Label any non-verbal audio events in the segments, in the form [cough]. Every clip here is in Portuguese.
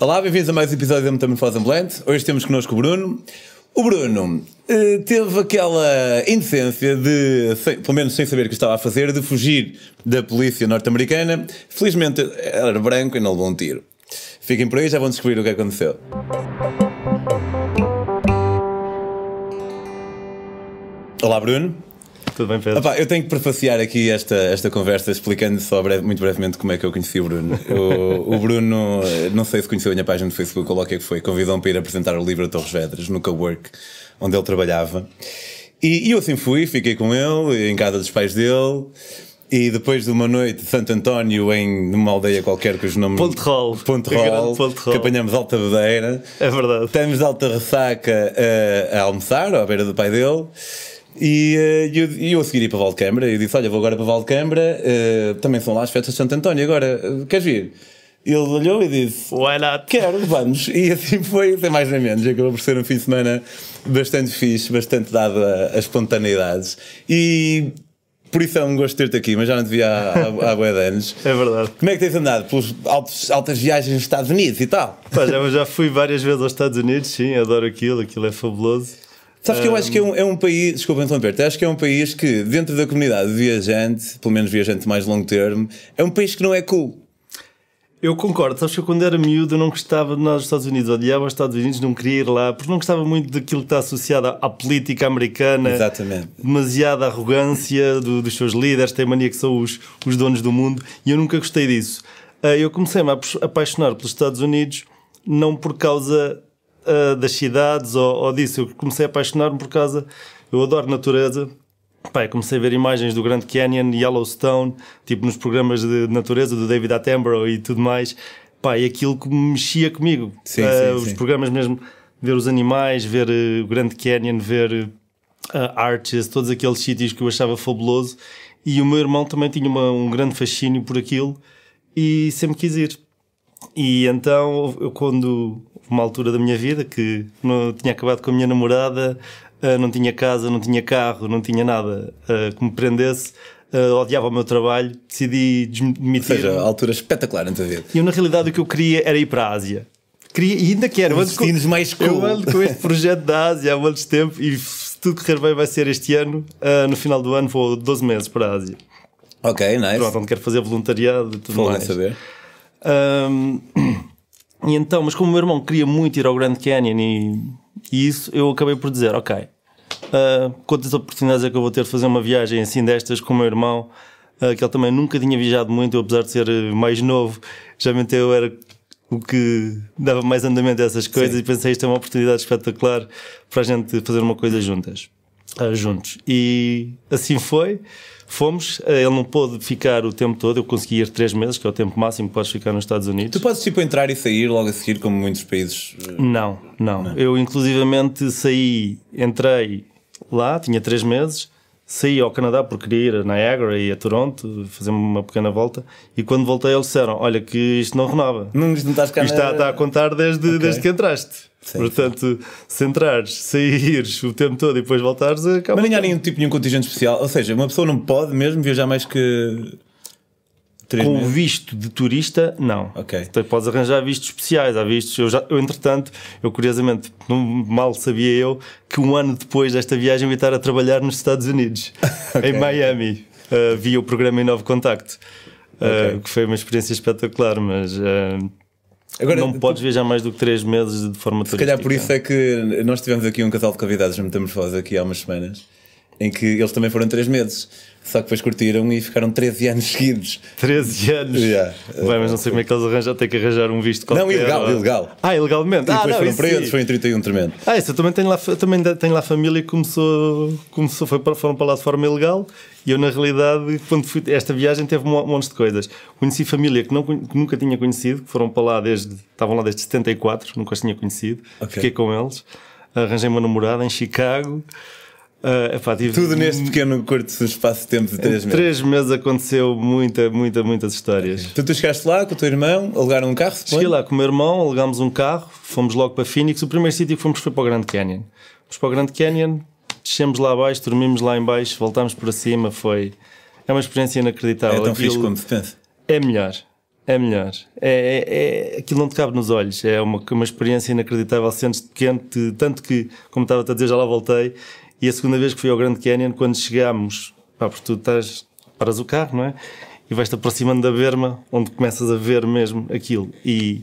Olá, bem-vindos a mais um episódio da Metamorfose Ambulante. Hoje temos connosco o Bruno. O Bruno eh, teve aquela indecência de, pelo menos sem saber o que estava a fazer, de fugir da polícia norte-americana. Felizmente era branco e não levou um tiro. Fiquem por aí, já vão descobrir o que aconteceu. Olá, Bruno. Tudo bem, Pedro? Eu tenho que prefaciar aqui esta, esta conversa explicando só breve- muito brevemente como é que eu conheci o Bruno. O, o Bruno, eh, não sei se conheceu a minha página do Facebook ou lá o que é que foi, convidou-me para ir apresentar o livro a Torres Vedras, no Cowork, onde ele trabalhava. E, e eu assim fui, fiquei com ele, em casa dos pais dele. E depois de uma noite de Santo António em numa aldeia qualquer cujo nome Ponte Rol. Ponte [laughs] Rol, Ponte Rol. que apanhamos alta bedeira É verdade. Estamos de alta ressaca a, a almoçar, à beira do pai dele. E eh, eu, eu a seguir ir para Valcâmara. E disse: Olha, vou agora para Valcâmara. eh, também são lá as festas de Santo António. Agora, eh, queres vir? Ele olhou e disse: Why not? Quero, vamos. E assim foi, sem mais nem menos. Acabou por ser um fim de semana bastante fixe, bastante dado a, a espontaneidades. E por isso é um gosto ter-te aqui, mas já não te vi há, há, há bué de anos. [laughs] É verdade. Como é que tens andado? Pelas altos, altas viagens nos Estados Unidos e tal? Pá, já, já fui várias vezes aos Estados Unidos, sim, adoro aquilo, aquilo é fabuloso. Sabes que eu acho que é um, é um país, desculpa interromper acho que é um país que, dentro da comunidade viajante, pelo menos viajante mais longo termo, é um país que não é cool. Eu concordo, sabes que eu quando era miúdo eu não gostava de nós nos Estados Unidos, odiava os Estados Unidos, não queria ir lá, porque não gostava muito daquilo que está associado à, à política americana. Exatamente. Demasiada arrogância do- dos seus líderes, tem mania que são os, os donos do mundo, e eu nunca gostei disso. Ah, eu comecei-me a apa- apaixonar pelos Estados Unidos, não por causa ah, das cidades ou, ou disso, eu comecei a apaixonar-me por causa. Eu adoro natureza, eu comecei a ver imagens do Grand Canyon, Yellowstone, tipo nos programas de natureza do David Attenborough e tudo mais. E aquilo que mexia comigo. Sim, Ah, sim, os sim. programas mesmo, ver os animais, ver eh, o Grand Canyon, ver eh, Arches, todos aqueles sítios que eu achava fabuloso. E o meu irmão também tinha uma- um grande fascínio por aquilo e sempre quis ir. E então, eu quando uma altura da minha vida que não tinha acabado com a minha namorada, ah, não tinha casa, não tinha carro, não tinha nada ah, que me prendesse, ah, odiava o meu trabalho, decidi Ou demitir. seja, a altura espetacular na tua vida. E eu, na realidade, o que eu queria era ir para a Ásia. Queria, e ainda quero. Os ando com- destinos mais cool. Eu ando com este [laughs] projeto da Ásia há muito tempo e se tudo correr bem vai ser este ano. Ah, no final do ano vou 12 meses para a Ásia. Ok, nice. Pronto, onde quero fazer voluntariado e tudo Vou mais. saber. Ahm, [clears throat] e então, mas como o meu irmão queria muito ir ao Grand Canyon e, e isso, eu acabei por dizer: Ok, ah, quantas oportunidades é que eu vou ter de fazer uma viagem assim destas com o meu irmão, ah, que ele também nunca tinha viajado muito, eu, apesar de ser mais novo, geralmente eu era o que dava mais andamento a essas coisas Sim. e pensei: isto é uma oportunidade espetacular para a gente fazer uma coisa juntas. Ah, juntos. E assim foi. Fomos, Ah, ele não pôde ficar o tempo todo, eu consegui ir três meses, que é o tempo máximo que podes ficar nos Estados Unidos. Tu podes tipo entrar e sair logo a seguir, como muitos países. eh, Não, não, Eu inclusivamente saí, entrei lá, tinha três meses, saí ao Canadá porque queria ir a Niagara e a Toronto, fazer uma pequena volta, e quando voltei eles disseram, olha que isto não renova. Não, não estás cá Isto está, está a contar desde, desde que entraste. Sim, Portanto, se entrares, saíres o tempo todo e depois voltares, acaba. Mas nem há nenhum tipo, nenhum contingente especial. Ou seja, uma pessoa não pode mesmo viajar mais que. Com meses. visto de turista, não. Ok. Então, podes arranjar vistos especiais. Há vistos. Eu, já, eu entretanto, eu curiosamente, não, mal sabia eu que um ano depois desta viagem eu ia estar a trabalhar nos Estados Unidos, [laughs] em Miami, uh, via o programa Em Novo Contacto. Uh. Que foi uma experiência espetacular, mas uh, Agora, não podes viajar mais do que três meses de forma Se turística. calhar por isso é que nós tivemos aqui um casal de convidados Metamorfose aqui há umas semanas, em que eles também foram 3 meses, só que depois curtiram e ficaram 13 anos [laughs] seguidos. 13 anos. Yeah. Bem, mas não sei como é que eles arranjam, tem que arranjar um visto qualquer. Não, ilegal, ou- ilegal. Ah, ilegalmente. E ah, depois não, foram presos, sim. foi em 31 tremendo. Ah, isso, eu também tenho lá, também tenho lá família que começou, começou foi para, foram para lá de forma ilegal e eu, na realidade, quando fui, esta viagem teve um monte de coisas. Conheci família que, não, que nunca tinha conhecido, que foram para lá desde, estavam lá desde 74, nunca os tinha conhecido. Ok. Fiquei com eles, arranjei uma namorada em Chicago. Ah, epá, Tudo neste pequeno curto espaço de tempo de 3 Em meses. três meses aconteceu muita, muita, muitas histórias. Tu, tu chegaste lá com o teu irmão, alugaram um carro? Cheguei lá com o meu irmão, alugámos um carro, fomos logo para Phoenix. O primeiro sítio que fomos foi para o Grand Canyon. Fomos para o Grand Canyon, descemos lá abaixo, dormimos lá em baixo, voltámos para cima. Foi. É uma experiência É inacreditável. tão fixe Aquilo como se pensa. É melhor. É melhor. É, é, é, aquilo não te cabe nos olhos. É uma, uma experiência inacreditável. Sentes-te pequeno, tanto que, como estava a dizer, já lá voltei. E a segunda vez que fui ao Grand Canyon, quando chegámos, pá, porque tu estás, paras o carro, não é? E vais-te aproximando da berma, onde começas a ver mesmo aquilo. E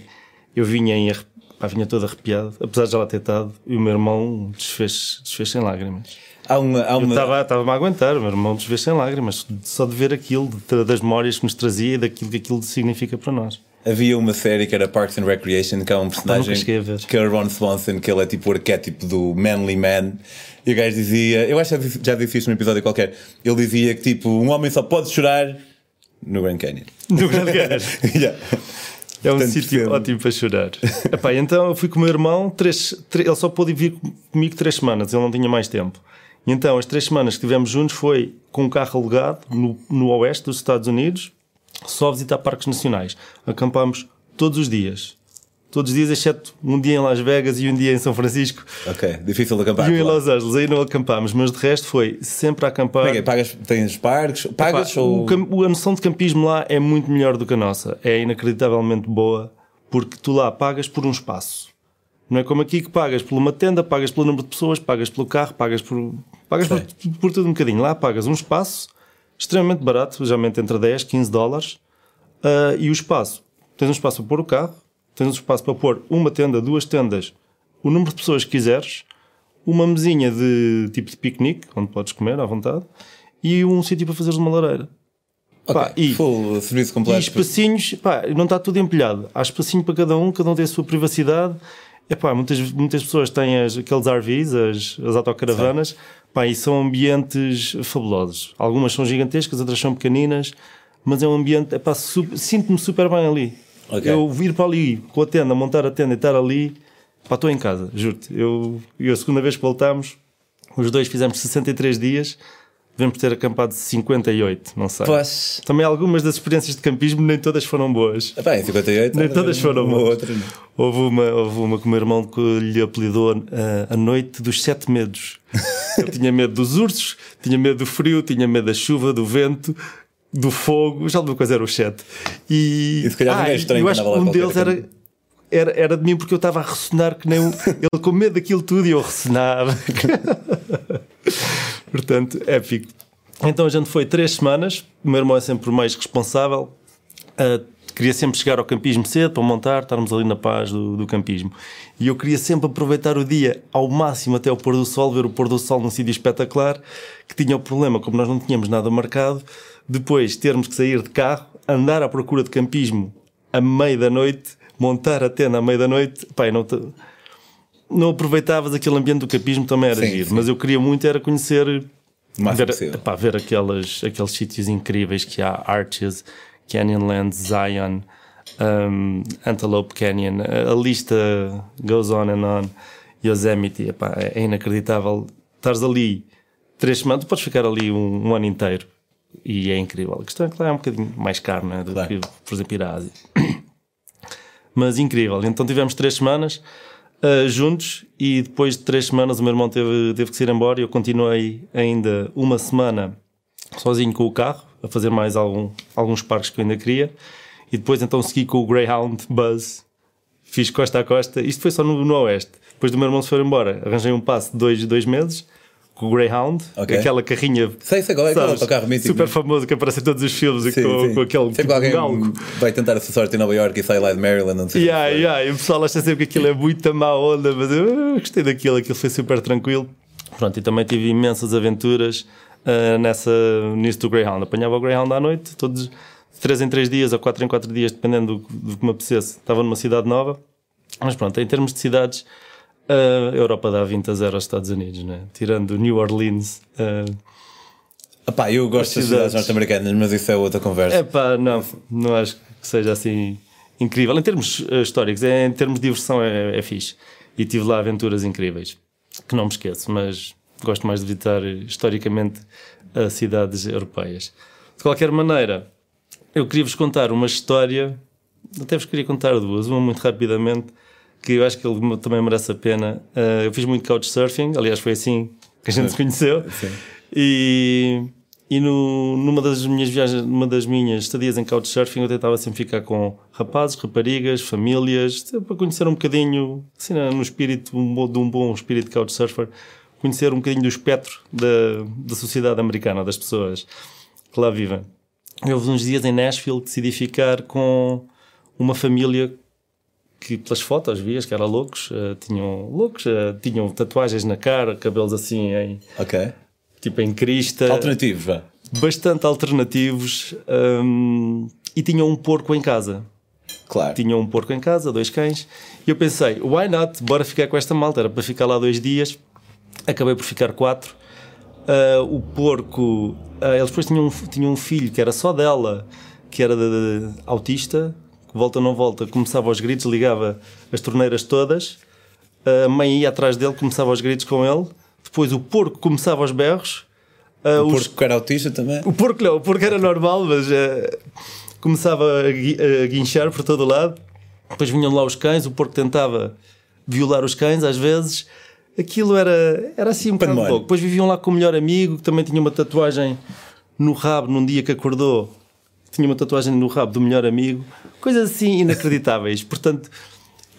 eu vinha em pá, vinha todo arrepiado, apesar de já lá ter estado, e o meu irmão desfez, desfez sem lágrimas. Há uma, há uma... Eu estava-me a aguentar, o meu irmão desfez sem lágrimas, só de ver aquilo, de, das memórias que nos trazia e daquilo que aquilo significa para nós. Havia uma série que era Parks and Recreation, que é um personagem que é o Ron Swanson, que ele é tipo o arquétipo do manly man. E o gajo dizia, eu acho que já disse isto num episódio qualquer, ele dizia que tipo, um homem só pode chorar no Grand Canyon. No Grand Canyon. [laughs] yeah. É um sítio ótimo para chorar. Epá, então eu fui com o meu irmão, três, três, ele só pôde vir comigo três semanas, ele não tinha mais tempo. E então as três semanas que estivemos juntos foi com um carro alugado no, no oeste dos Estados Unidos, só visitar parques nacionais. Acampámos todos os dias. Todos os dias, exceto um dia em Las Vegas e um dia em São Francisco. Ok, difícil de acampar. E um em Los Angeles, aí não acampámos, mas de resto foi sempre a acampar. Okay, pagas, tens parques? Pagas Epá, ou... o, a noção de campismo lá é muito melhor do que a nossa. É inacreditavelmente boa, porque tu lá pagas por um espaço. Não é como aqui que pagas por uma tenda, pagas pelo número de pessoas, pagas pelo carro, pagas por, pagas por, por, tudo um bocadinho. Lá pagas um espaço extremamente barato, geralmente entre 10, 15 dólares, uh, e o espaço. Tens um espaço para pôr o carro, tens espaço para pôr uma tenda, duas tendas, o número de pessoas que quiseres, uma mesinha de tipo de piquenique, onde podes comer à vontade, e um sítio para fazeres uma lareira. Okay. Pá, e, Full serviço completo. E espacinhos, pá, não está tudo empilhado. Há espacinho para cada um, cada um tem a sua privacidade. Epá, muitas, muitas pessoas têm as, aqueles RVs, as, as autocaravanas, pá, e são ambientes fabulosos. Algumas são gigantescas, outras são pequeninas, mas é um ambiente, epá, sinto-me super bem ali. Okay. Eu vir para ali com a tenda, montar a tenda e estar ali, pá, estou em casa, juro-te. Eu, eu, a segunda vez que voltámos, os dois fizemos 63 dias, devemos ter acampado 58, não sei. Pois. Também algumas das experiências de campismo nem todas foram boas. Ah, bem, 58 nem todas foram uma boas. Outra, houve, uma, houve uma com o meu irmão que lhe apelidou uh, a noite dos sete medos. [laughs] Ele tinha medo dos ursos, tinha medo do frio, tinha medo da chuva, do vento, do fogo, já alguma coisa era o chat. E, e se calhar ah, é estranho eu acho que um deles era, era, era de mim porque eu estava a ressonar que nem um, [laughs] ele com medo daquilo tudo e eu ressonava. [laughs] Portanto, épico. Então a gente foi três semanas, o meu irmão é sempre o mais responsável. Uh, queria sempre chegar ao campismo cedo para montar, estarmos ali na paz do, do, campismo. E eu queria sempre aproveitar o dia ao máximo até o pôr do sol, ver o pôr do sol num sítio espetacular, que tinha o problema, como nós não tínhamos nada marcado, depois termos que sair de carro, andar à procura de campismo à meia da noite, montar a tenda à meia da noite, pai, não, te, não aproveitavas aquele ambiente do campismo também era sim, giro, sim. mas eu queria muito era conhecer ver, pá, ver aqueles, aqueles sítios incríveis que há, Arches, Canyonlands, Zion, um, Antelope Canyon, a, a, lista goes on and on, Yosemite, epá, é inacreditável. Estares ali três semanas, tu podes ficar ali um, um ano inteiro e é incrível. A questão é que lá é um bocadinho mais caro né, do claro. que, por exemplo, ir à Ásia. [coughs] Mas incrível. Então tivemos três semanas uh, juntos e depois de três semanas o meu irmão teve, teve que se ir embora e eu continuei ainda uma semana sozinho com o carro a fazer mais algum, alguns parques que eu ainda queria e depois então segui com o Greyhound Buzz fiz costa a costa isto foi só no, no Oeste depois do meu irmão se for embora arranjei um passo de dois, dois meses com o Greyhound, okay. aquela carrinha sei, sei qual é, sabes, qual é carro mítico, super famoso que aparece em todos os filmes sim, com, sim. com aquele sempre tipo alguém galgo. vai tentar a sua sorte em Nova York e sai lá de Maryland não sei yeah, yeah. e o pessoal acha sempre que aquilo é muito má onda mas eu gostei daquilo, aquilo foi super tranquilo pronto, e também tive imensas aventuras uh, nessa, nisso do Greyhound apanhava o Greyhound à noite todos 3 em 3 dias ou 4 em 4 dias dependendo do, do que me apetecesse estava numa cidade nova mas pronto, em termos de cidades a Europa dá 20 a 0 aos Estados Unidos, né? tirando New Orleans. Uh, Epá, eu gosto das cidades norte-americanas, mas isso é outra conversa. Epá, não, não acho que seja assim incrível. Em termos uh, históricos, é, em termos de diversão, é, é fixe. E tive lá aventuras incríveis, que não me esqueço, mas gosto mais de visitar historicamente uh, cidades europeias. De qualquer maneira, eu queria vos contar uma história, até vos queria contar duas, uma muito rapidamente que eu acho que ele também merece a pena. Uh, eu fiz muito couchsurfing, aliás, foi assim que a gente se conheceu. Sim. E, E no, numa das minhas viagens, numa das minhas estadias em Couchsurfing, eu tentava sempre ficar com rapazes, raparigas, famílias, para conhecer um bocadinho, assim, no espírito, de um bom espírito de Couchsurfer, conhecer um bocadinho do espectro da, da sociedade americana, das pessoas que lá vivem. Houve uns dias em Nashville que decidi ficar com uma família que pelas fotos vias que era loucos, uh, tinham loucos, uh, tinham tatuagens na cara, cabelos assim em Ok. tipo em crista, Alternativos, vá. bastante alternativos um, e tinham um porco em casa. Claro. Tinham um porco em casa, dois cães. E eu pensei, why not? Bora ficar com esta malta. Era para ficar lá dois dias. Acabei por ficar quatro. Uh, o porco, eles depois tinham, um- tinham um filho que era só dela, que era de, de- autista, volta ou não volta, começava aos gritos, ligava as torneiras todas. A mãe ia atrás dele, começava aos gritos com ele. Depois o porco começava aos berros. Uh, O os- porco era autista também. o porco não, o porco era normal, mas eh, começava a, gui- a guinchar por todo o lado. Depois vinham lá os cães, o porco tentava violar os cães às vezes. Aquilo era, era assim um bocado louco. Depois viviam lá com o melhor amigo, que também tinha uma tatuagem no rabo num dia que acordou. Tinha uma tatuagem no rabo do melhor amigo. Coisas assim inacreditáveis. [laughs] Portanto,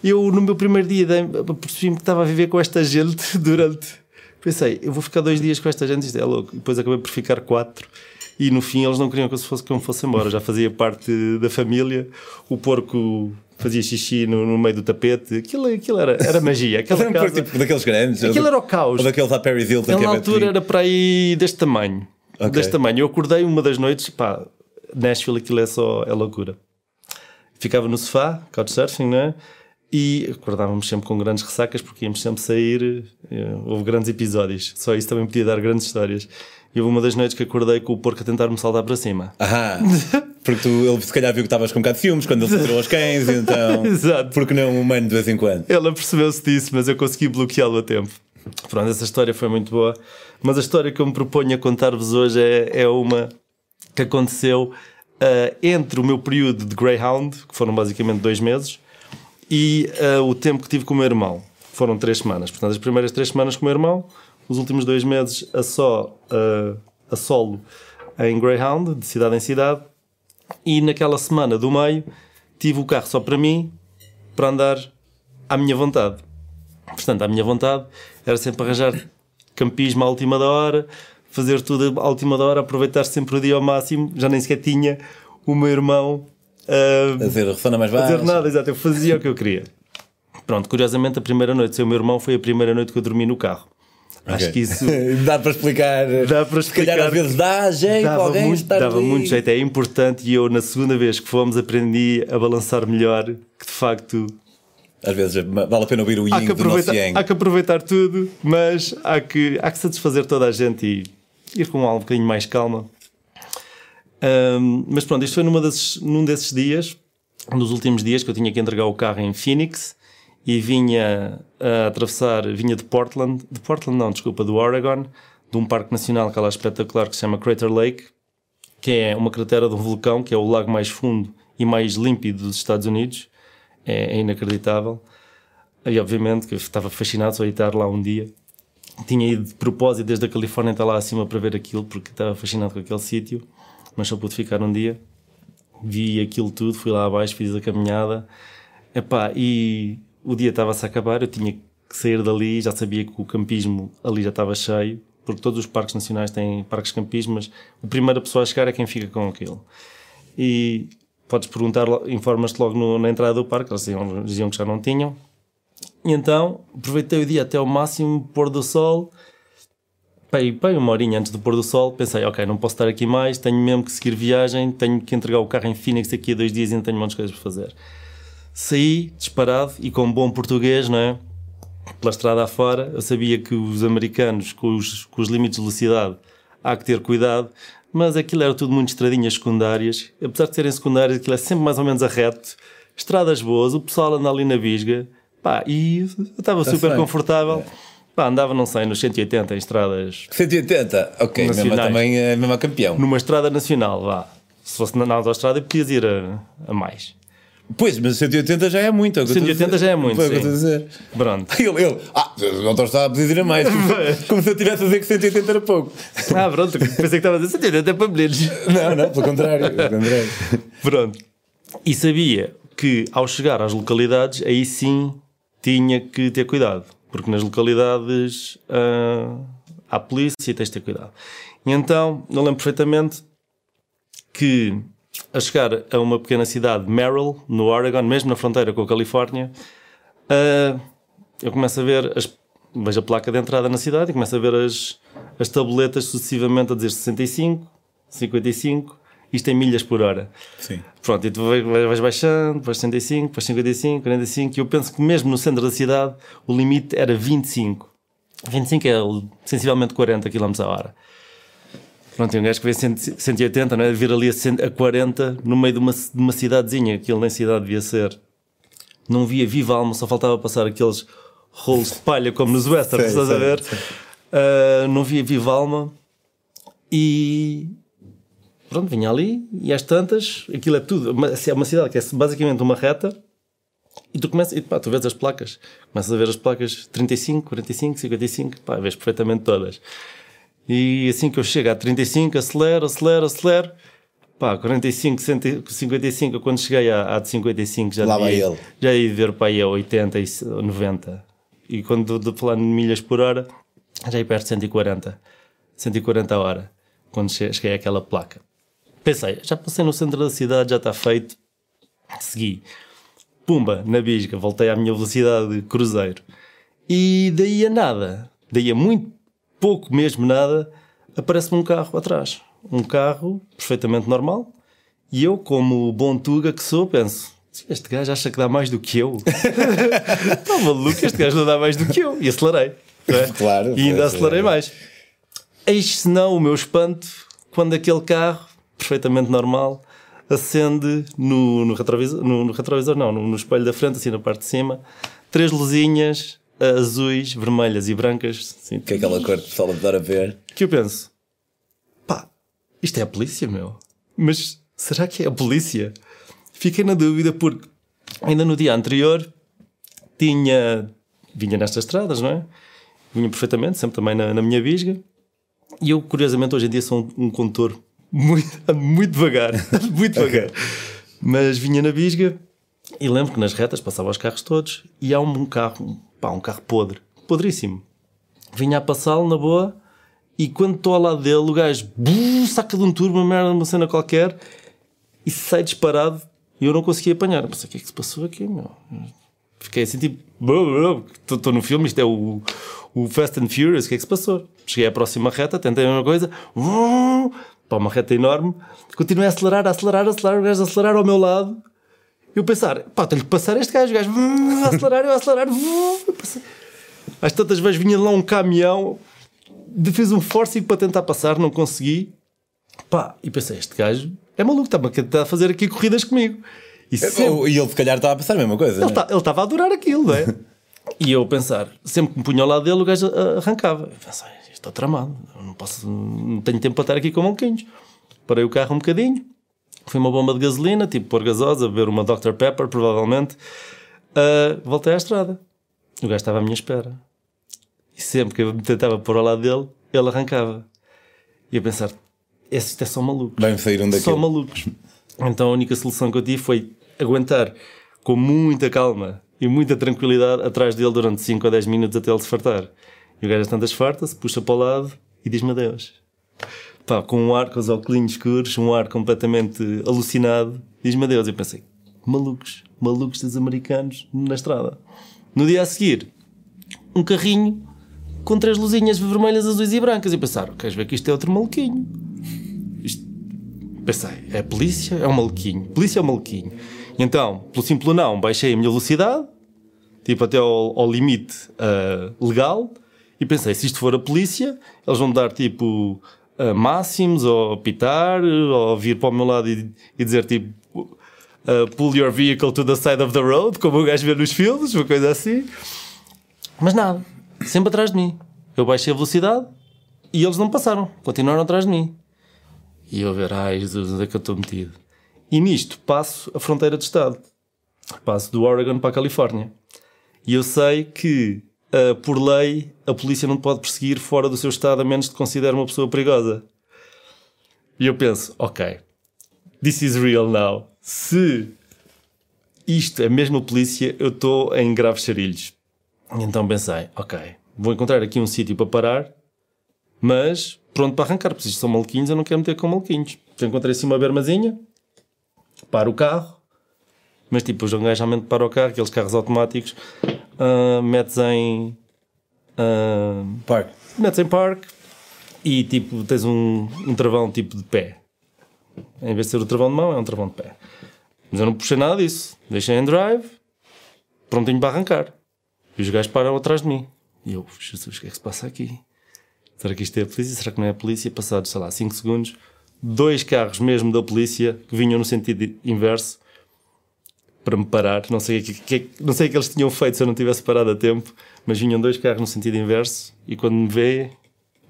eu no meu primeiro dia percebi-me que estava a viver com esta gente [laughs] durante. Pensei, eu vou ficar dois dias com esta gente, isto é louco. Depois acabei por ficar quatro. E no fim eles não queriam que eu fosse, que eu me fosse embora. Já fazia parte da família. O porco fazia xixi no, no meio do tapete. Aquilo, aquilo era, era magia. [laughs] Aquela Era um casa, tipo daqueles grandes. aquilo era o caos. Ou daqueles à Hilton. Ele é na altura era para aí deste tamanho. Ok. Deste tamanho. Eu acordei uma das noites, pá, Nashville aquilo é só é loucura. Ficava no sofá, couchsurfing, não é? E acordávamos sempre com grandes ressacas porque íamos sempre sair. eh, Houve grandes episódios. Só isso também podia dar grandes histórias. E houve uma das noites que acordei com o porco a tentar me saltar para cima. Ahá. [laughs] Porque tu, ele se calhar viu que estavas com um bocado de filmes quando ele se tirou aos cães, [laughs] então. Exato. Porque não um humano de vez em quando? Ela percebeu-se disso, mas eu consegui bloqueá-lo a tempo. Pronto, essa história foi muito boa. Mas a história que eu me proponho a contar-vos hoje é, é uma que aconteceu ah, entre o meu período de Greyhound, que foram basicamente dois meses, e ah, o tempo que tive com o meu irmão, que foram três semanas. Portanto, as primeiras três semanas com o meu irmão, os últimos dois meses a só ah, a solo em Greyhound, de cidade em cidade, e naquela semana do meio tive o carro só para mim, para andar à minha vontade. Portanto, à minha vontade era sempre arranjar campismo à última da hora, fazer tudo à última hora, aproveitar sempre o dia ao máximo. Já nem sequer tinha o meu irmão ah, A dizer, ressona mais a baixo. fazer nada, exato, eu fazia o que eu queria. Pronto, curiosamente, a primeira noite sem o meu irmão foi a primeira noite que eu dormi no carro. Acho Ok. que isso [laughs] Dá para explicar. dá para Se calhar explicar. às vezes dá jeito Dava, alguém muito, estar dava ali. muito jeito, é importante. E eu, na segunda vez que fomos, aprendi a balançar melhor. Que de facto Às vezes vale a pena ouvir o yin do nosso yang. há que aproveitar tudo, mas há que, há que satisfazer toda a gente e ir com um bocadinho mais calma. Ahm, mas pronto, isto foi numa desses, num desses dias, um dos últimos dias que eu tinha que entregar o carro em Phoenix e vinha a atravessar, vinha de Portland, de Portland não, desculpa, do Oregon, de um parque nacional que é lá espetacular que se chama Crater Lake, que é uma cratera de um vulcão, que é o lago mais fundo e mais límpido dos Estados Unidos. É, é inacreditável. E obviamente que eu estava fascinado só estar lá um dia. Tinha ido de propósito desde a Califórnia até lá acima para ver aquilo, porque estava fascinado com aquele sítio, mas só pude ficar um dia. Vi aquilo tudo, fui lá abaixo, fiz a caminhada. Epá, e o dia estava-se a acabar, eu tinha que sair dali, já sabia que o campismo ali já estava cheio, porque todos os parques nacionais têm parques campismo, mas a primeira pessoa a chegar é quem fica com aquilo. E podes perguntar, informas-te logo no- na entrada do parque, eles diziam, diziam que já não tinham. E então aproveitei o dia até ao máximo, pôr do sol. Bem, uma horinha antes do pôr do sol, pensei, ok, não posso estar aqui mais, tenho mesmo que seguir viagem, tenho que entregar o carro em Phoenix daqui a dois dias e ainda tenho muitas coisas para fazer. Saí disparado e com bom português, não é? Pela estrada afora, eu sabia que os americanos, com os, com os limites de velocidade, há que ter cuidado, mas aquilo era tudo muito estradinhas secundárias. Apesar de serem secundárias, aquilo é sempre mais ou menos a reto, estradas boas, o pessoal anda ali na bisga, pá, e eu estava Está-se super bem. confortável. Pá, andava, não sei, nos 180 em estradas 180, ok, mesmo também é mesmo a campeão. numa estrada nacional, vá. Se fosse na, autostrada, podias ir a, a mais. Pois, mas 180 já é muito. é o que eu estou a 180 dizer. já é muito, Foi o que eu sim. estou a dizer. Pronto. [laughs] Ele, ele, ah, não estava a pedir a mais. [laughs] Como se, eu tivesse a dizer que 180 era pouco. Ah, pronto. Pensei que estava a dizer 180 é para meninos. [laughs] Não, não, pelo contrário. Pelo contrário. Pronto. E sabia que ao chegar às localidades, aí sim tinha que ter cuidado. Porque nas localidades ah, há polícia e tens de ter cuidado. E então, eu lembro perfeitamente que a chegar a uma pequena cidade, Merrill, no Oregon, mesmo na fronteira com a Califórnia, ah, eu começo a ver, as, vejo a placa de entrada na cidade e começo a ver as, as tabletas sucessivamente a dizer 65, 55, isto em milhas por hora. Sim. Pronto, e tu vais, baixando, vais 65, vais 55, 45, e eu penso que mesmo no centro da cidade o limite era 25. 25 é sensivelmente 40 km a hora. Pronto, e um gajo que vê 100 180, não é? Vir ali a, 100 a 40 no meio de uma, de uma cidadezinha, aquilo nem cidade devia ser. Não via viva alma, só faltava passar aqueles rolos de palha como nos westerns, estás a ver? Ah, não via viva alma e pronto, vinha ali e às tantas, aquilo é tudo, uma- é uma cidade que é basicamente uma reta e tu começas, e pá, tu vês as placas, começas a ver as placas 35, 45, 55, pá, vês perfeitamente todas. E assim que eu chego a 35, acelero, acelero, acelero, pá, 45, 55, eu quando cheguei à, à de 55 já Lá vai devia- ele. já ia ver para aí a 80 e 90. E quando de falar em milhas por hora, já ia perto de 140. 140 a hora. Quando che- cheguei àquela placa. Pensei, já passei no centro da cidade, já está feito. Segui. Pumba, na bisga, voltei à minha velocidade de cruzeiro. E daí a nada, daí a muito pouco mesmo nada, aparece-me um carro atrás. Um carro perfeitamente normal. E eu, como bom tuga que sou, penso: este gajo acha que dá mais do que eu. Está [laughs] maluco, este gajo não dá mais do que eu. E acelerei. é? Claro, E ainda pois, acelerei é. mais. Eis se não o meu espanto quando aquele carro, perfeitamente normal, acende no, no, retrovisor, no, no retrovisor, não, no, no espelho da frente, assim na parte de cima, três luzinhas azuis, vermelhas e brancas, assim, Que é aquela cor que pessoal adora ver. que eu penso, pá, isto é a polícia, meu. Mas será que é a polícia? Fiquei na dúvida porque ainda no dia anterior tinha, vinha nestas estradas, não é? Vinha perfeitamente, sempre também na, na minha bisga. E eu, curiosamente, hoje em dia sou um, um condutor muito, muito devagar, [laughs] muito devagar. Mas vinha na bisga e lembro que nas retas passava os carros todos e há um, carro, pá, um carro podre, podríssimo. Vinha a passá-lo na boa e quando estou ao lado dele, o gajo bum, saca de um turbo, uma merda, uma cena qualquer e sai disparado e eu não consegui apanhar. Mas o que é que se passou aqui, meu? Fiquei assim tipo, estou no filme, isto é o, o Fast and Furious, o que é que se passou? Cheguei à próxima reta, tentei a mesma coisa, vum, pá, uma reta enorme, continuei a acelerar, a acelerar, a acelerar, o gajo a acelerar ao meu lado. Eu pensar, pá, tenho que passar este gajo, o gajo a acelerar, eu a acelerar, eu. Às tantas vezes vinha lá um caminhão, fiz um forcing para tentar passar, não consegui. Pá, e pensei, este gajo é maluco, está-me a fazer aqui corridas comigo. E sempre, E ele se calhar estava a pensar a mesma coisa. ele né? tá- estava a adorar aquilo, não é? [laughs] e eu pensar, sempre que me punha ao lado dele, o gajo ah, arrancava. Eu pensei, isto está tramado, eu não, posso, não tenho tempo para estar aqui com maluquinhos. Parei o carro um bocadinho, fui uma bomba de gasolina, tipo pôr gasosa, beber uma Dr. Pepper, provavelmente. Ah, voltei à estrada. O gajo estava à minha espera. E sempre que eu me tentava pôr ao lado dele, ele arrancava. E a pensar, esse isto é só maluco Vai-me sair um só malucos. Então a única solução que eu tive foi aguentar com muita calma e muita tranquilidade atrás dele durante 5 ou 10 minutos até ele se fartar. E o gajo às tantas farta-se, puxa para o lado e diz-me adeus. Pá, com um ar, com os óculos escuros, um ar completamente alucinado, diz-me adeus. Eu pensei, malucos, malucos dos americanos na estrada. No dia a seguir, um carrinho com três luzinhas vermelhas, azuis e brancas. E pensar, queres ver que isto é outro maluquinho? Pensei, é polícia, é um maluquinho. Polícia é um maluquinho. E então, pelo simples não, baixei a minha velocidade, tipo até ao, ao limite ah, legal, e pensei, se isto for a polícia, eles vão dar tipo ah, máximos, ou pitar, ou vir para o meu lado e, e dizer tipo ah, pull your vehicle to the side of the road, como o gajo vê nos filmes, uma coisa assim. Mas nada, sempre atrás de mim. Eu baixei a velocidade e eles não passaram, continuaram atrás de mim. E eu ver, ai Jesus, onde é que eu estou metido? E nisto passo a fronteira de Estado. passo do Oregon para a Califórnia. E eu sei que, uh, por lei, a polícia não pode perseguir fora do seu estado a menos que considere uma pessoa perigosa. E eu penso, ok, this is real now. Se isto é mesmo a polícia, eu estou em graves charilhos. Então pensei, ok, vou encontrar aqui um sítio para parar, mas pronto para arrancar, porque isto são maluquinhos, eu não quero meter com maluquinhos. Então encontrei assim uma bermazinha, paro o carro, mas tipo, os gajo realmente para o carro, aqueles carros automáticos, uh, metes em. Uh, park. Metes em park e tipo, tens um, um travão tipo de pé. Em vez de ser o travão de mão, é um travão de pé. Mas eu não puxei nada disso. Deixei em drive, prontinho para arrancar. E os gajos param atrás de mim. E eu, Jesus, o que é que se passa aqui? Será que isto é a polícia? Será que não é a polícia? Passados, sei lá, 5 segundos, dois carros mesmo da polícia que vinham no sentido inverso para me parar. Não sei o que, que, não sei o que eles tinham feito se eu não tivesse parado a tempo, mas vinham dois carros no sentido inverso e quando me vê,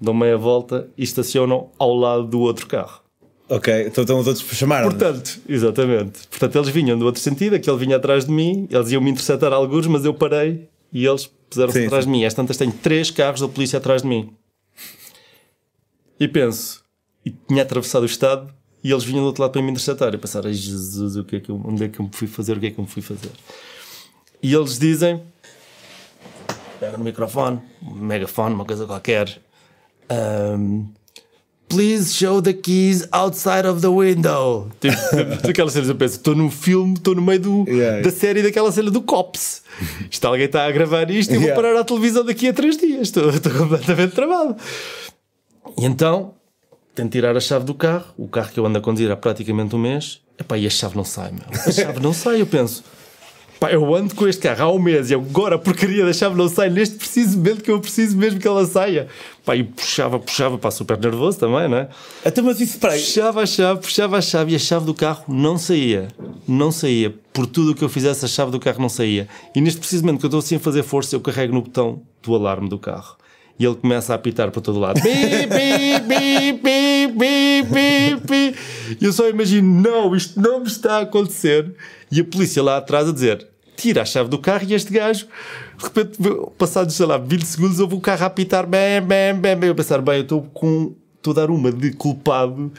dão meia volta e estacionam ao lado do outro carro. Ok, então estão os outros chamaram. Portanto, exatamente. Portanto, eles vinham do outro sentido, aquele vinha atrás de mim, eles iam me interceptar alguns, mas eu parei e eles puseram-se atrás sim. de mim. Às tantas tenho três carros da polícia atrás de mim. E penso, e tinha atravessado o estado e eles vinham do outro lado para me interceptar. E pensar, ai Jesus, o que é que eu, onde é que eu me fui fazer? O que é que eu me fui fazer? E eles dizem, pega no microfone, um megafone, uma coisa qualquer. Um, Please show the keys outside of the window. [laughs] Tipo, aquelas cenas, eu penso, estou num filme, estou no meio do, yeah. da série daquela cena do Cops. Isto alguém está a gravar isto e yeah. vou parar a televisão daqui a três dias. Estou, estou completamente travado. E então, tento tirar a chave do carro, o carro que eu ando a conduzir há praticamente um mês, epá, e a chave não sai, meu. A chave não sai, eu penso. Pá, eu ando com este carro há um mês e agora a porcaria da chave não sai neste preciso momento que eu preciso mesmo que ela saia. Pá, e puxava, puxava, pá, super nervoso também, não é? Até mas isso, para Puxava a chave, puxava a chave e a chave do carro não saía. Não saía. Por tudo o que eu fizesse, a chave do carro não saía. E neste preciso momento que eu estou assim a fazer força, eu carrego no botão do alarme do carro e ele começa a apitar para todo lado. [laughs] Bi, bi, bi, bi, bi, bi, bi. E eu só imagino, não, isto não me está a acontecer. E a polícia lá atrás a dizer, tira a chave do carro e este gajo, de repente, passados, sei lá, 20 segundos, houve o carro a apitar, bem, bem, bem, bem. Eu pensar, bem, eu estou com, estou a dar uma de culpado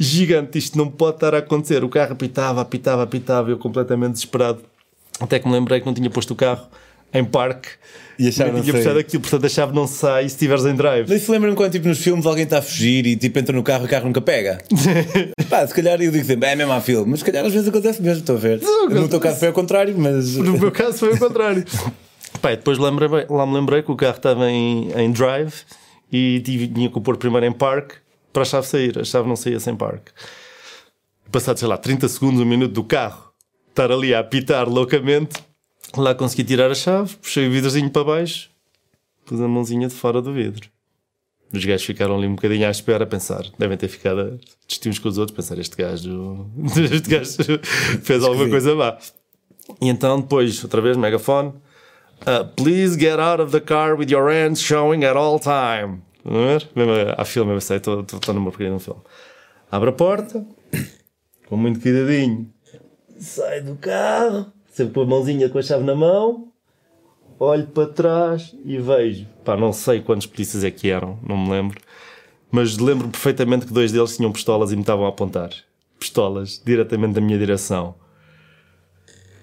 gigante, isto não pode estar a acontecer. O carro apitava, apitava, apitava, eu completamente desesperado. Até que me lembrei que não tinha posto o carro em parque e a chave não sai. Aquilo, portanto a chave não sai se estiveres em drive. Mas se lembram quando tipo, nos filmes alguém está a fugir e tipo entra no carro e o carro nunca pega? [laughs] Pá, se calhar eu digo sempre, é mesmo a filme, mas se calhar às vezes acontece mesmo, estou a ver. Não, no teu caso foi ao contrário, mas. No meu caso foi ao contrário. Pá, depois lembrei, lá me lembrei que o carro estava em, em drive e tinha que o pôr primeiro em parque para a chave sair. A chave não saía sem parque. Passado, sei lá, 30 segundos, um minuto do carro, estar ali a apitar loucamente Lá consegui tirar a chave, puxei o vidrozinho para baixo, pus a mãozinha de fora do vidro. Os gajos ficaram ali um bocadinho à espera a pensar. Devem ter ficado a discutir uns com os outros, pensar este gajo, [laughs] este gajo [laughs] fez alguma coisa má. E então depois, outra vez, megafone. Uh, please get out of the car with your hands showing at all time. Vamos ver? Mesmo a filme, eu sei, estou numa pequena filme. Abre a porta, [clears throat] com muito cuidadinho, sai do carro sempre com a mãozinha com a chave na mão, olho para trás e vejo. Pá, não sei quantos polícias é que eram, não me lembro. Mas lembro perfeitamente que dois deles tinham pistolas e me estavam a apontar. Pistolas, diretamente da minha direção.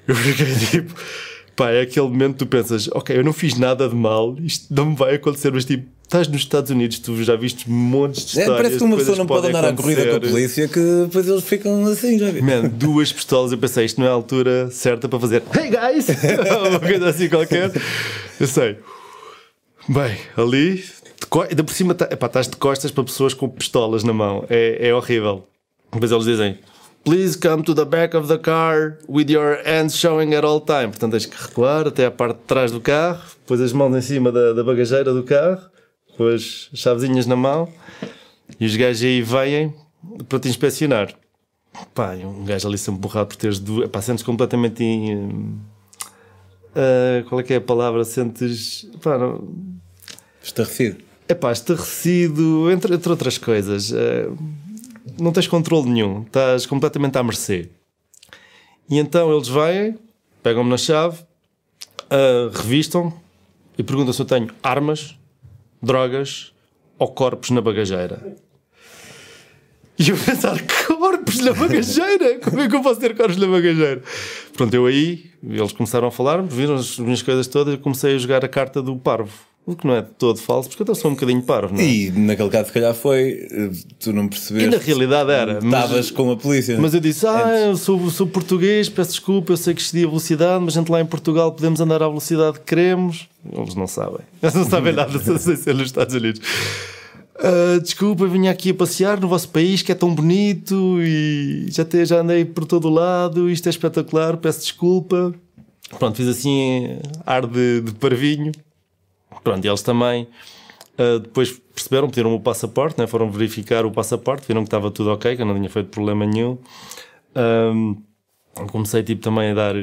Eu fiquei tipo. Pá, é aquele momento que tu pensas, ok, eu não fiz nada de mal, isto não me vai acontecer, mas tipo, estás nos Estados Unidos, tu já viste montes de histórias. É, parece que uma pessoa não pode andar à corrida com a polícia que depois eles ficam assim, já vi. Man, duas pistolas, eu pensei, isto não é a altura certa para fazer Hey guys! [laughs] uma coisa assim qualquer. Eu sei. Bem, ali, ainda por cima, tá, epá, estás de costas para pessoas com pistolas na mão. É, é horrível. Depois eles dizem, Please come to the back of the car with your hands showing at all time. Portanto, tens que recuar até a parte de trás do carro, depois as mãos em cima da, da bagageira do carro com as chavezinhas na mão e os gajos aí vêm para te inspecionar. Pá, um gajo ali sempre borrado por teres duas. Pá, sentes completamente. Em, uh, qual é que é a palavra? Sentes. Pá, não... Estarrecido. É pá, estarrecido, entre, entre outras coisas. Uh, não tens controle nenhum, estás completamente à mercê. E então eles vêm, pegam-me na chave, uh, revistam e perguntam se eu tenho armas, drogas ou corpos na bagageira. E eu pensar, corpos na bagageira? [laughs] Como é que eu posso ter corpos na bagageira? Pronto, eu aí, eles começaram a falar, viram as minhas coisas todas e comecei a jogar a carta do parvo. O que não é todo falso, porque eu estou só um bocadinho parvo, não é? E naquele caso, se calhar, foi. eh, Tu não percebeste. E na realidade era. Estavas com a polícia. Mas eu disse, ah, eu sou, sou português, peço desculpa, eu sei que excedi a velocidade, mas a gente lá em Portugal podemos andar à velocidade que queremos. Eles não sabem. [laughs] Eles não sabem nada sem ser nos Estados Unidos. "Ah, desculpa, eu vim aqui a passear no vosso país que é tão bonito e já, te, já andei por todo o lado, isto é espetacular, peço desculpa. Pronto, fiz assim ar de, de parvinho. Pronto, eles também uh, depois perceberam, pediram o passaporte, né? foram verificar o passaporte, viram que estava tudo ok, que eu não tinha feito problema nenhum. Um, comecei tipo também a dar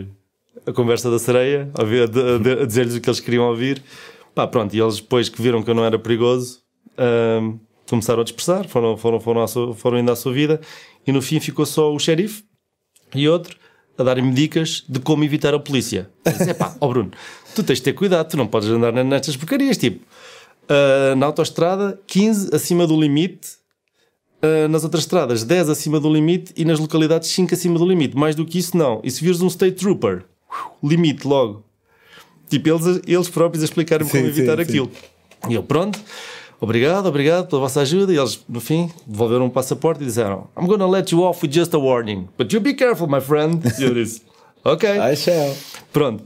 a conversa da sereia, a, a- a- dizer-lhes o que eles queriam ouvir. Pá, pronto, e eles depois que viram que eu não era perigoso, um, começaram a dispersar, foram, foram, foram, sua- foram indo à sua vida, e no fim ficou só o xerife e outro a darem-me dicas de como evitar a polícia. Disse, pá, ó Bruno, tu tens de ter cuidado, tu não podes andar nestas porcarias, tipo, ah, na autoestrada 15 acima do limite, ah, nas outras estradas 10 acima do limite e nas localidades 5 acima do limite. Mais do que isso, não. E se vires um State Trooper, limite logo. Tipo, eles, eles próprios a explicarem-me Sim, como evitar sim, sim. aquilo. E eu, pronto, obrigado, obrigado pela vossa ajuda. E eles, no fim, devolveram um passaporte e disseram: I'm gonna let you off with just a warning, but you be careful, my friend. E eu disse: [laughs] Ok. I shall. Pronto.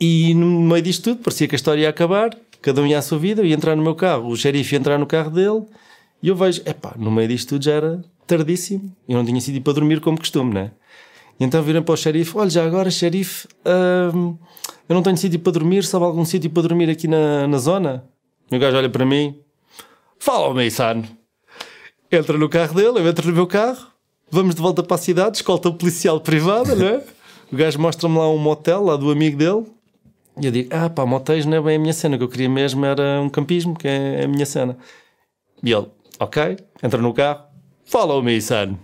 E no meio disto tudo, parecia que a história ia acabar, cada um ia à sua vida, eu ia entrar no meu carro, o xerife ia entrar no carro dele, e eu vejo, epá, no meio disto tudo já era tardíssimo, eu não tinha sido para dormir como costume, né? E então viram para o xerife, olha, já agora, xerife, hum, eu não tenho sítio para dormir, sabe algum sítio para dormir aqui na, na zona? E o gajo olha para mim, follow me, son. Entra no carro dele, eu entro no meu carro, vamos de volta para a cidade, escolta policial privada, não é? O gajo mostra-me lá um motel, lá do amigo dele, e eu digo: Ah, pá, motéis não é bem a minha cena, o que eu queria mesmo era um campismo, que é a minha cena. E ele: Ok, entra no carro, follow me, son.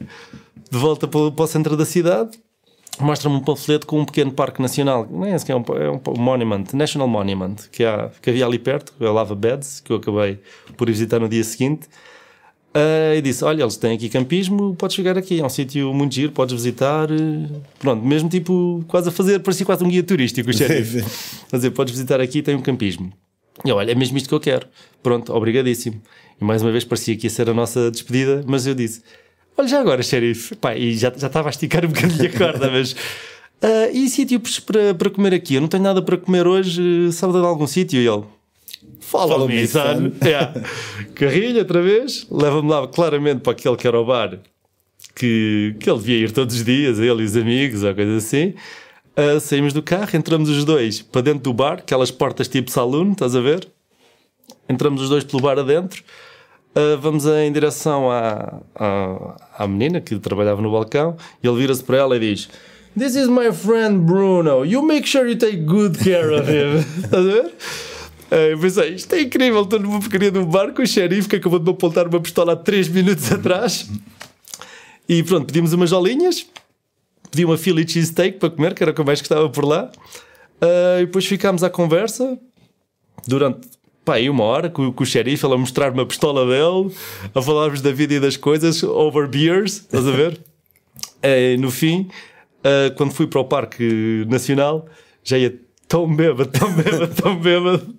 De volta para, o centro da cidade, mostra-me um panfleto com um pequeno parque nacional, não é esse que é um, é um monument, National Monument, que, há, que havia ali perto, é o Lava Beds, que eu acabei por visitar no dia seguinte. Ah, e disse: Olha, eles têm aqui campismo, podes chegar aqui, é um sítio muito giro, podes visitar. eh, Pronto, mesmo tipo, quase a fazer, parecia quase um guia turístico, o xerife. Dizer: Podes visitar aqui, tem um campismo. E eu, olha, é mesmo isto que eu quero. Pronto, obrigadíssimo. E mais uma vez parecia que ia ser a nossa despedida, mas eu disse: Olha, já agora, xerife, pá, e já, já estava a esticar um bocadinho a corda, [laughs] mas. ah, e sítios para, para comer aqui? Eu não tenho nada para comer hoje, sabe de algum sítio? E ele: Follow, Follow me, me, son. son. [laughs] Yeah. Carrilho, outra vez, leva-me lá claramente para aquele que era o bar que, que ele devia ir todos os dias, ele e os amigos, ou coisa assim. Ah, saímos do carro, entramos os dois para dentro do bar, aquelas portas tipo saloon, estás a ver? Entramos os dois pelo bar adentro. Ah, vamos em direção à, à, à menina que trabalhava no balcão e ele vira-se para ela e diz: This is my friend Bruno. You make sure you take good care of him. [laughs] Estás a ver? Ah, Eu pensei, isto é incrível, estou numa porcaria de um bar com o xerife que acabou de me apontar uma pistola há 3 minutos [laughs] atrás. E pronto, pedimos umas jolinhas, pedi uma Philly cheesesteak para comer, que era o que eu mais gostava por lá. Ah, e depois ficámos à conversa durante pá, aí uma hora com, com o xerife, ele a mostrar-me a pistola dele, a falarmos da vida e das coisas, over beers, estás a ver? [laughs] Eh, no fim, ah, quando fui para o Parque Nacional, já ia tão bêbado, tão bêbado, tão bêbado.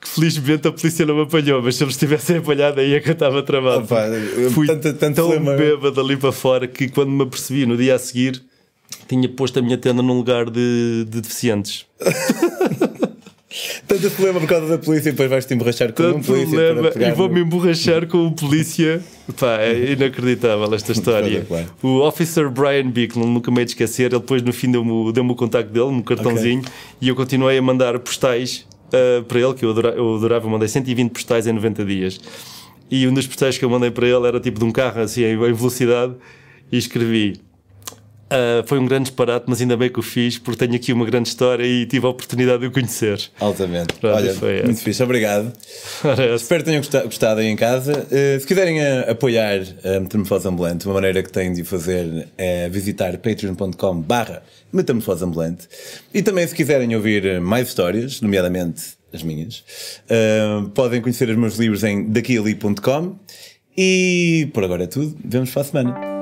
Que felizmente a polícia não me apanhou, mas se eles tivessem apanhado aí é que eu estava travado. Opa, Fui tanto, tanto tão flema. bêbado ali para fora que quando me apercebi no dia a seguir tinha posto a minha tenda num lugar de, de deficientes. [laughs] Tanto problema por causa da polícia e depois vais-te emborrachar com um Tanto polícia problema e vou-me emborrachar com o polícia. Pá, é inacreditável esta história. O officer Brian Bickle, nunca me hei de esquecer, ele depois no fim deu-me deu o contacto dele, um cartãozinho, e eu continuei a mandar postais ah, para ele, que eu adora- eu adorava, eu mandei 120 postais em 90 dias. E um dos postais que eu mandei para ele era tipo de um carro assim em velocidade, e escrevi Uh, foi um grande disparate, mas ainda bem que o fiz, porque tenho aqui uma grande história e tive a oportunidade de o conhecer. Altamente. Pronto, Olha, foi muito fixe, obrigado. [laughs] Espero que tenham gostado aí em casa. Uh, se quiserem uh, apoiar a Metamorfose Ambulante, uma maneira que têm de fazer é visitar patreon.com/barra Metamorfose Ambulante. E também, se quiserem ouvir mais histórias, nomeadamente as minhas, podem conhecer os meus livros em daquiali.com. E por agora é tudo. Vemos para a semana.